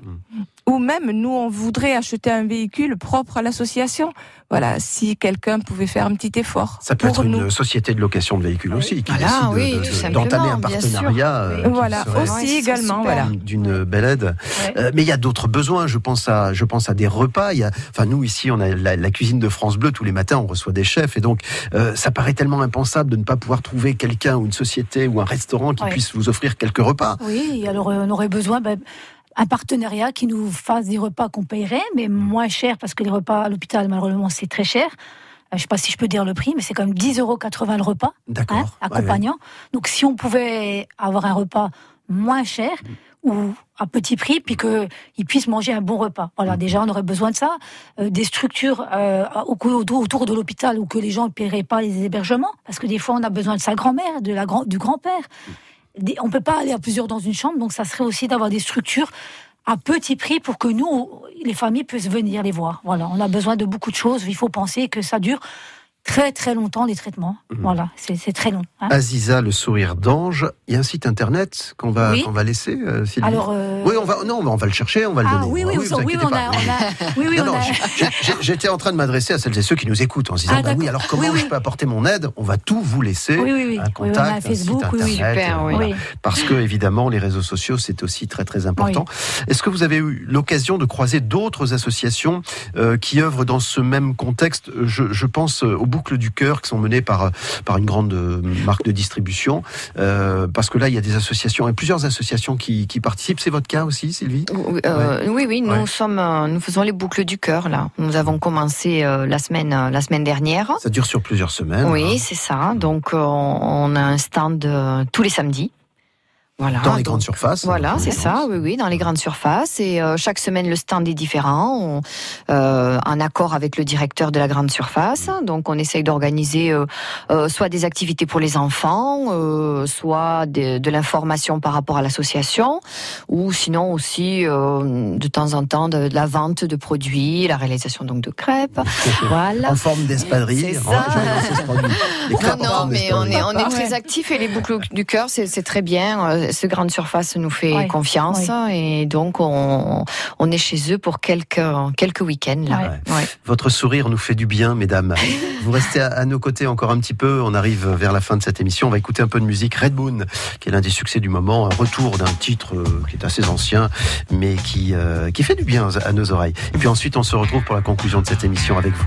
Ou même nous, on voudrait acheter un véhicule propre à l'association. Voilà, si quelqu'un pouvait faire un petit effort. Ça peut pour être nous. une société de location de véhicules aussi qui Voilà, décide de- oui, de- tout de- simplement, d'entamer un partenariat. euh, qui Voilà, aussi également, voilà. d'une belle aide. Euh, mais il y a d'autres besoins. Je pense à, je pense à des repas. Il y a, enfin, nous ici, on a la, la cuisine de France Bleu tous les matins. On reçoit des chefs et donc euh, ça paraît tellement impensable de ne pas pouvoir trouver quelqu'un ou une société ou un restaurant qui Ouais. puisse vous offrir quelques repas. Oui, alors on aurait besoin ben, un partenariat qui nous fasse des repas qu'on payerait, mais moins cher, parce que les repas à l'hôpital, malheureusement, c'est très cher. Euh, Je ne sais pas si je peux dire le prix, mais c'est quand même 10,80 euros le repas, hein, Ouais, accompagnant. Donc si on pouvait avoir un repas moins cher ou à petit prix, puis qu'ils puissent manger un bon repas. Voilà, déjà, on aurait besoin de ça. Euh, des structures euh, au- autour, de l'hôpital où que les gens ne paieraient pas les hébergements, parce que des fois, on a besoin de sa grand-mère, de la grand, du grand-père. On peut pas aller à plusieurs dans une chambre, donc ça serait aussi d'avoir des structures à petit prix pour que nous, les familles, puissent venir les voir. Voilà, on a besoin de beaucoup de choses. Il faut penser que ça dure très très longtemps les traitements. Voilà, c'est très long. hein. Aziza, le sourire d'ange. Il y a un site internet qu'on va Oui. qu'on va laisser. euh, Sylvie Alors, euh, oui, on va non, mais on va le chercher, on va le Ah donner. oui, oui, vous oui, oui, on a, oui, on a- J'étais en train de m'adresser à celles et ceux qui nous écoutent en se disant Ah, bah oui, alors comment Oui, oui. je peux apporter mon aide? On va tout vous laisser. Oui, oui, oui. Un Oui, contact, on a un Facebook, site internet, Super, euh, oui. voilà. Oui. Parce que évidemment, les réseaux sociaux, c'est aussi très très important. Est-ce que vous avez eu l'occasion de croiser d'autres associations qui œuvrent dans ce même contexte? Je, je pense aux boucles du cœur qui sont menées par par une grande euh, marque de distribution. Euh, parce que là, il y a des associations et plusieurs associations qui, qui participent. C'est votre cas aussi, Sylvie? Oui, euh, oui, oui, nous Ouais. sommes, nous faisons les boucles du cœur là. Nous avons commencé la semaine, la semaine dernière. Ça dure sur plusieurs semaines. Oui, hein. c'est ça. Donc on a un stand tous les samedis. Voilà. Dans les Donc, grandes surfaces. Voilà, c'est ça, oui, oui, dans les grandes surfaces. Et euh, chaque semaine, le stand est différent, on- euh, en accord avec le directeur de la grande surface. Donc, on essaye d'organiser euh, euh, soit des activités pour les enfants, euh, soit de, de l'information par rapport à l'association, ou sinon aussi euh, de temps en temps de, de la vente de produits, la réalisation donc de crêpes. voilà. En forme d'espadrille. C'est ça. Non, non, mais on est, on est très actifs et les boucles du cœur, c'est très bien. Ce grande surface nous fait Ouais, confiance et donc on, on est chez eux pour quelques, quelques week-ends. Là. Ouais. Votre sourire nous fait du bien, mesdames. Vous restez à, à nos côtés encore un petit peu. On arrive vers la fin de cette émission. On va écouter un peu de musique. Red Moon, qui est l'un des succès du moment. Un retour d'un titre euh, qui est assez ancien, mais qui, euh, qui fait du bien à nos oreilles. Et puis ensuite, on se retrouve pour la conclusion de cette émission avec vous.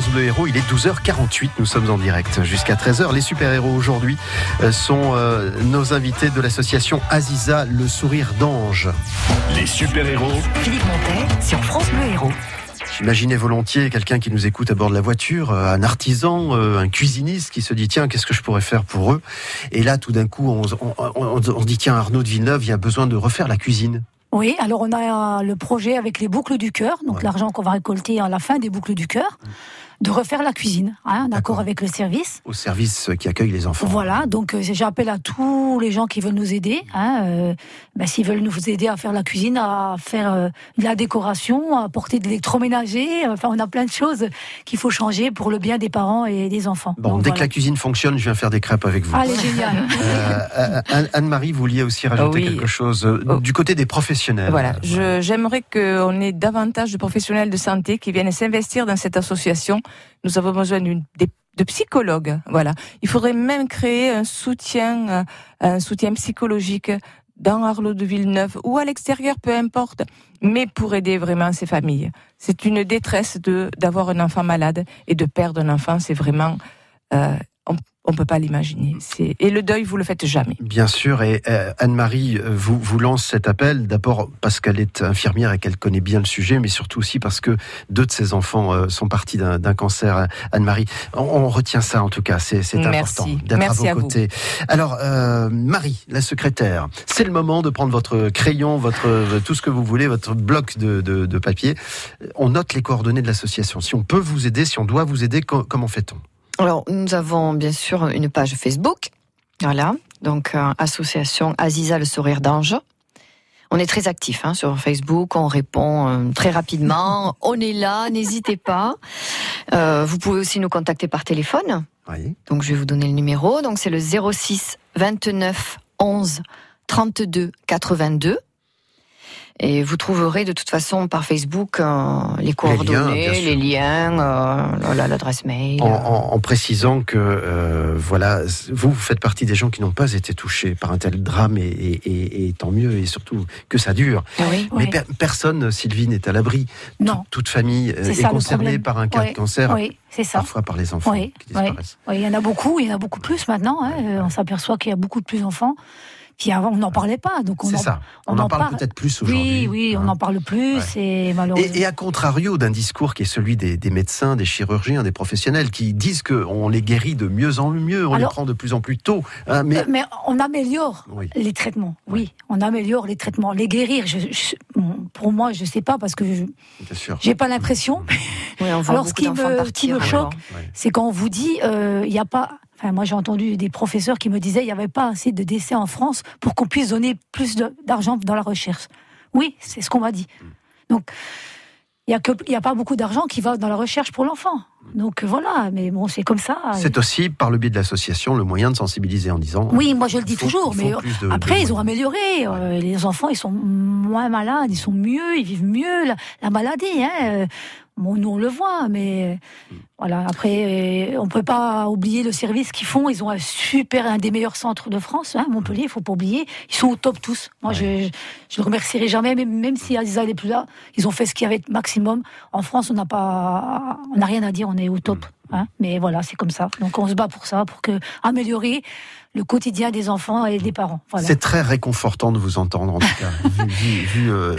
France Bleu Héros. Il est 12h48. Nous sommes en direct jusqu'à 13h. Les super-héros aujourd'hui euh, sont euh, nos invités de l'association Aziza, le sourire d'ange. Les super-héros. Philippe Montet sur France Bleu Héros. J'imaginais volontiers quelqu'un qui nous écoute à bord de la voiture, euh, un artisan, un cuisiniste qui se dit tiens qu'est-ce que je pourrais faire pour eux? Et là tout d'un coup on, on, on, on se dit tiens Arnaud de Villeneuve il y a besoin de refaire la cuisine. Oui, alors on a le projet avec les boucles du cœur, donc l'argent qu'on va récolter à la fin des boucles du cœur, de refaire la cuisine, hein, d'accord avec le service. Au service qui accueille les enfants. Voilà, donc euh, j'appelle à tous les gens qui veulent nous aider, hein, euh, ben, s'ils veulent nous aider à faire la cuisine, à faire euh, de la décoration, à porter de l'électroménager, enfin on a plein de choses qu'il faut changer pour le bien des parents et des enfants. Bon, Donc, dès que la cuisine fonctionne, je viens faire des crêpes avec vous. Allez, génial. Euh, Anne- Anne-Marie, vous vouliez aussi rajouter Oui. quelque chose euh, du côté des professionnels. Voilà, j'aimerais qu'on ait davantage de professionnels de santé qui viennent s'investir dans cette association. Nous avons besoin de psychologues. Voilà, il faudrait même créer un soutien, euh, un soutien psychologique dans Arlot de Villeneuve ou à l'extérieur, peu importe, mais pour aider vraiment ces familles. C'est une détresse de d'avoir un enfant malade et de perdre un enfant. C'est vraiment, euh, on, on peut pas l'imaginer. Et le deuil, vous le faites jamais. Bien sûr, et euh, Anne-Marie vous, vous lance cet appel, d'abord parce qu'elle est infirmière et qu'elle connaît bien le sujet, mais surtout aussi parce que deux de ses enfants euh, sont partis d'un cancer. euh, Anne-Marie, on, on retient ça en tout cas, c'est important d'être à vos à vous. côtés. Alors, euh, Marie, la secrétaire, c'est le moment de prendre votre crayon, votre tout ce que vous voulez, votre bloc de, de- de papier. On note les coordonnées de l'association. Si on peut vous aider, si on doit vous aider, co- comment fait-on? Alors, nous avons bien sûr une page Facebook. Voilà. Donc, euh, association Aziza le sourire d'ange. On est très actif hein, sur Facebook, on répond euh, très rapidement. on est là, n'hésitez pas. Euh, vous pouvez aussi nous contacter par téléphone. Oui. Donc, je vais vous donner le numéro. Donc, c'est le 06 29 11 32 82. Et vous trouverez de toute façon par Facebook euh, les coordonnées, les liens, euh, la- l'adresse mail. en, en- en précisant que euh, voilà, vous, vous faites partie des gens qui n'ont pas été touchés par un tel drame et, et- et- et tant mieux et surtout que ça dure. Ah oui. Mais Ouais. per- personne, Sylvie, n'est à l'abri. Non. Toute, toute famille est ça, concernée par un cas Ouais, de cancer, Oui, c'est ça. parfois par les enfants Oui, qui oui. disparaissent. Oui, il y en a beaucoup, il y en a beaucoup plus maintenant. hein. Euh, On s'aperçoit qu'il y a beaucoup de plus d'enfants. Puis avant, on n'en parlait pas. Donc on C'est en, ça. On, en, parle peut-être plus aujourd'hui. Oui, oui, on hein. en parle plus. Ouais. Et malheureusement. Et, et à contrario d'un discours qui est celui des, des médecins, des chirurgiens, des professionnels qui disent qu'on les guérit de mieux en mieux, on les prend de plus en plus tôt. hein, mais Mais on améliore Oui. les traitements. Oui, on améliore les traitements. Les guérir, je, je- bon, pour moi, je sais pas parce que je j'ai pas l'impression. Oui, voit Alors ce qui me, qui choque, c'est quand on vous dit euh, il n'y a pas. Enfin, moi j'ai entendu des professeurs qui me disaient il n'y avait pas assez de décès en France pour qu'on puisse donner plus d'argent dans la recherche. Oui, c'est ce qu'on m'a dit. Donc il n'y a, pas beaucoup d'argent qui va dans la recherche pour l'enfant. Donc voilà, mais bon, c'est comme ça. C'est aussi par le biais de l'association le moyen de sensibiliser en disant. Oui, moi je le dis faut- toujours, mais de- après de ils ont amélioré. euh, les enfants, ils sont moins malades, ils sont mieux, ils vivent mieux la, la maladie. Hein. Bon, nous on le voit, mais euh, voilà. Après, on peut pas oublier le service qu'ils font. Ils ont un super, un des meilleurs centres de France, hein, Montpellier. Il faut pas oublier. Ils sont au top tous. Moi, je, je, je le remercierai jamais, même, même si Aziza n'est plus là. Ils ont fait ce qu'il y avait de maximum. En France, on n'a pas, on n'a rien à dire. On est au top. Hein. Mais voilà, c'est comme ça. Donc on se bat pour ça, pour que améliorer le quotidien des enfants et des parents. Voilà. C'est très réconfortant de vous entendre, en tout cas. vu, vu- vu, euh,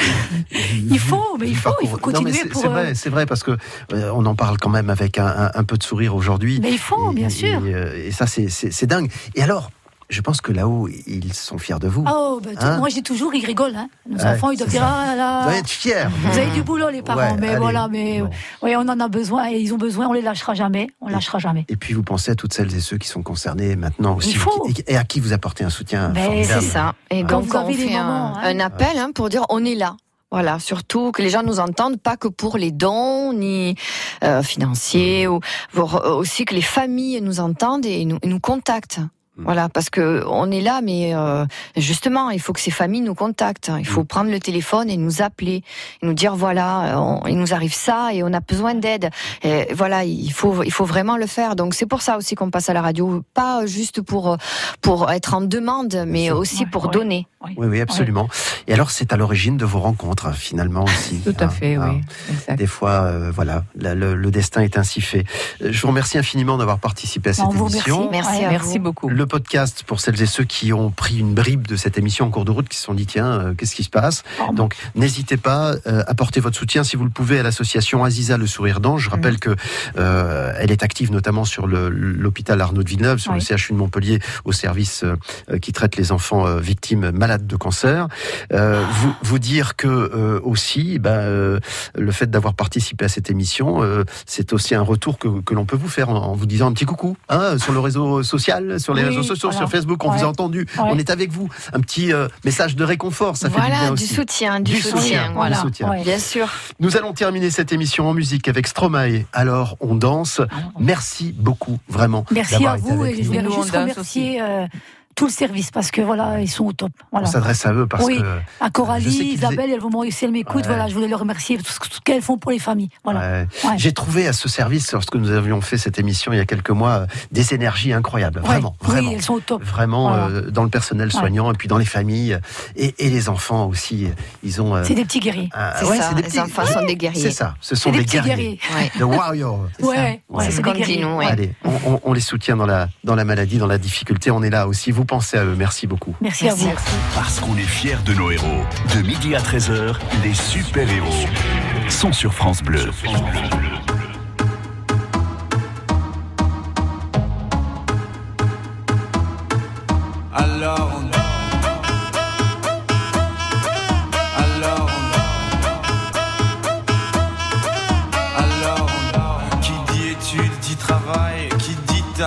vu- Il faut, mais il faut, il faut continuer Non, c'est- pour, C'est euh, vrai, c'est vrai, parce que euh, on en parle quand même avec un, un- un peu de sourire aujourd'hui. Mais il faut, bien et- sûr. Et, euh, et ça, c'est dingue. Et alors, je pense que là-haut, ils sont fiers de vous. Oh, bah, Hein moi je dis toujours, ils rigolent. Hein. Nos Ouais, enfants, ils doivent dire, ça. ah là Vous allez être fiers. Vous avez du boulot, les parents, Ouais, mais allez. voilà, mais oui, on en a besoin et ils ont besoin, on les lâchera jamais, on lâchera jamais. Et puis vous pensez à toutes celles et ceux qui sont concernés maintenant aussi, Il faut. et, et à qui vous apportez un soutien Ben, c'est ça. Et Quand donc, on fait un, moments, hein. un appel hein, pour dire on est là. Voilà, surtout que les gens nous entendent, pas que pour les dons ni euh, financiers, ou pour, euh, aussi que les familles nous entendent et nous, et nous contactent. Voilà, parce que on est là, mais euh, justement, il faut que ces familles nous contactent. Il Mm. faut prendre le téléphone et nous appeler, et nous dire voilà, euh, on- il nous arrive ça et on a besoin d'aide. Et voilà, il faut, il faut vraiment le faire. Donc c'est pour ça aussi qu'on passe à la radio, pas juste pour pour être en demande, mais aussi pour donner. Oui, oui, absolument. Et alors, c'est à l'origine de vos rencontres, finalement aussi. Tout à fait, oui. Des fois, euh, voilà, la- le, le destin est ainsi fait. Je vous remercie infiniment d'avoir participé à cette On émission. Merci à Merci vous. beaucoup. Le podcast pour celles et ceux qui ont pris une bribe de cette émission en cours de route, qui se sont dit tiens, euh, qu'est-ce qui se passe Donc n'hésitez pas, euh, apportez votre soutien si vous le pouvez à l'association Aziza le Sourire d'Ange. Je rappelle que euh, elle est active notamment sur l'hôpital Arnaud de Villeneuve, sur Oui. le CHU de Montpellier, au service euh, qui traite les enfants victimes malades de cancer. Vous, vous dire que aussi, ben, le fait d'avoir participé à cette émission, c'est aussi un retour que, que l'on peut vous faire en, en vous disant un petit coucou hein, sur le réseau social, sur les Oui, réseaux sociaux, voilà. sur Facebook. On vous a entendu, Ouais. on est avec vous. Un petit euh, message de réconfort, ça fait du voilà, bien du aussi. soutien, du, Du soutien, soutien, voilà. du soutien. Ouais. Bien sûr. Nous allons terminer cette émission en musique avec Stromae. Alors on danse. Merci beaucoup, vraiment. Merci à été vous avec et je voulais juste remercier euh, tout le service parce que voilà, ils sont au top. On Voilà. s'adresse à eux parce oui, que à Coralie, Isabelle, elles vont m'en- si elles m'écoutent, Ouais. voilà, je voulais leur remercier pour tout ce, qu'elles font pour les familles. Voilà. Ouais. Ouais. J'ai trouvé à ce service, lorsque nous avions fait cette émission il y a quelques mois, euh, des énergies incroyables. Ouais. Vraiment, vraiment. Oui, elles sont au top. Vraiment Voilà. euh, dans le personnel soignant et puis dans les familles et, et les enfants aussi. Ils ont. euh, C'est des petits guerriers. ah, C'est ouais, ça, c'est des les petits- enfants sont des guerriers. C'est ça, ce sont C'est des, des petits guerriers. The warriors. Ouais, C'est ce qu'on dit, nous. Allez, on, on- on les soutient dans la, dans la maladie, dans la difficulté. On est là aussi. Vous pensez à eux. Merci beaucoup. Merci, à vous. Parce qu'on est fiers de nos héros. De midi à 13h, les super-héros sont sur France Bleu.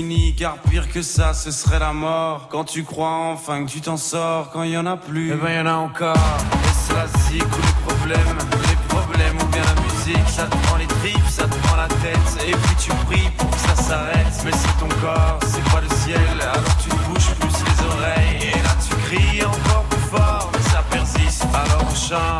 fini, car pire que ça, ce serait la mort. Quand tu crois enfin que tu t'en sors, quand il y en a plus, eh ben y en a encore. Et c'est la zik ou les problèmes, les problèmes ou bien la musique, ça te prend les tripes, ça te prend la tête. Et puis tu pries pour que ça s'arrête, mais c'est ton corps, c'est pas le ciel. Alors tu bouges plus les oreilles, et là tu cries encore plus fort, mais ça persiste. Alors on chante.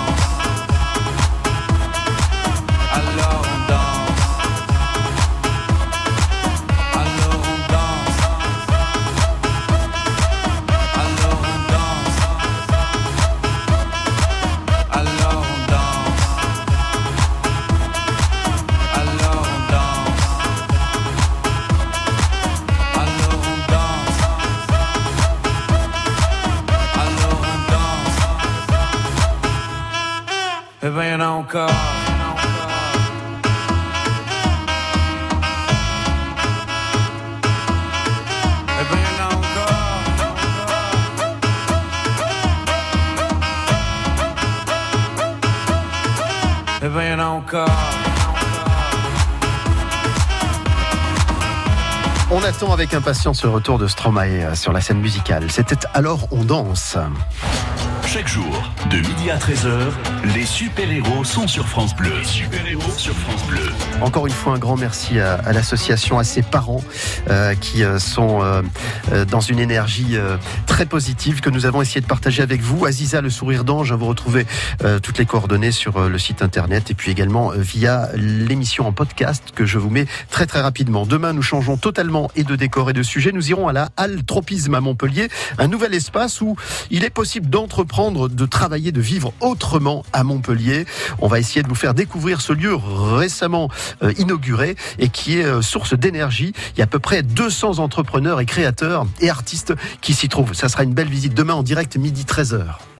Avec impatience le retour de Stromae euh, sur la scène musicale. C'était alors on danse. Chaque jour, de midi à 13h, les super-héros sont sur France Bleu. Les super-héros sur France Bleu. Encore une fois, un grand merci à, à l'association, à ses parents euh, qui euh, sont euh, dans une énergie très positive que nous avons essayé de partager avec vous. Aziza, le sourire d'ange, vous retrouvez euh, toutes les coordonnées sur euh, le site internet et puis également euh, via l'émission en podcast que je vous mets très très rapidement. Demain, nous changeons totalement et de décor et de sujet. Nous irons à la Halle Tropisme à Montpellier, un nouvel espace où il est possible d'entreprendre, de travailler, de vivre autrement à Montpellier. On va essayer de vous faire découvrir ce lieu récemment inauguré et qui est source d'énergie. Il y a à peu près 200 entrepreneurs et créateurs et artistes qui s'y trouvent. Ça sera une belle visite demain en direct midi 13h.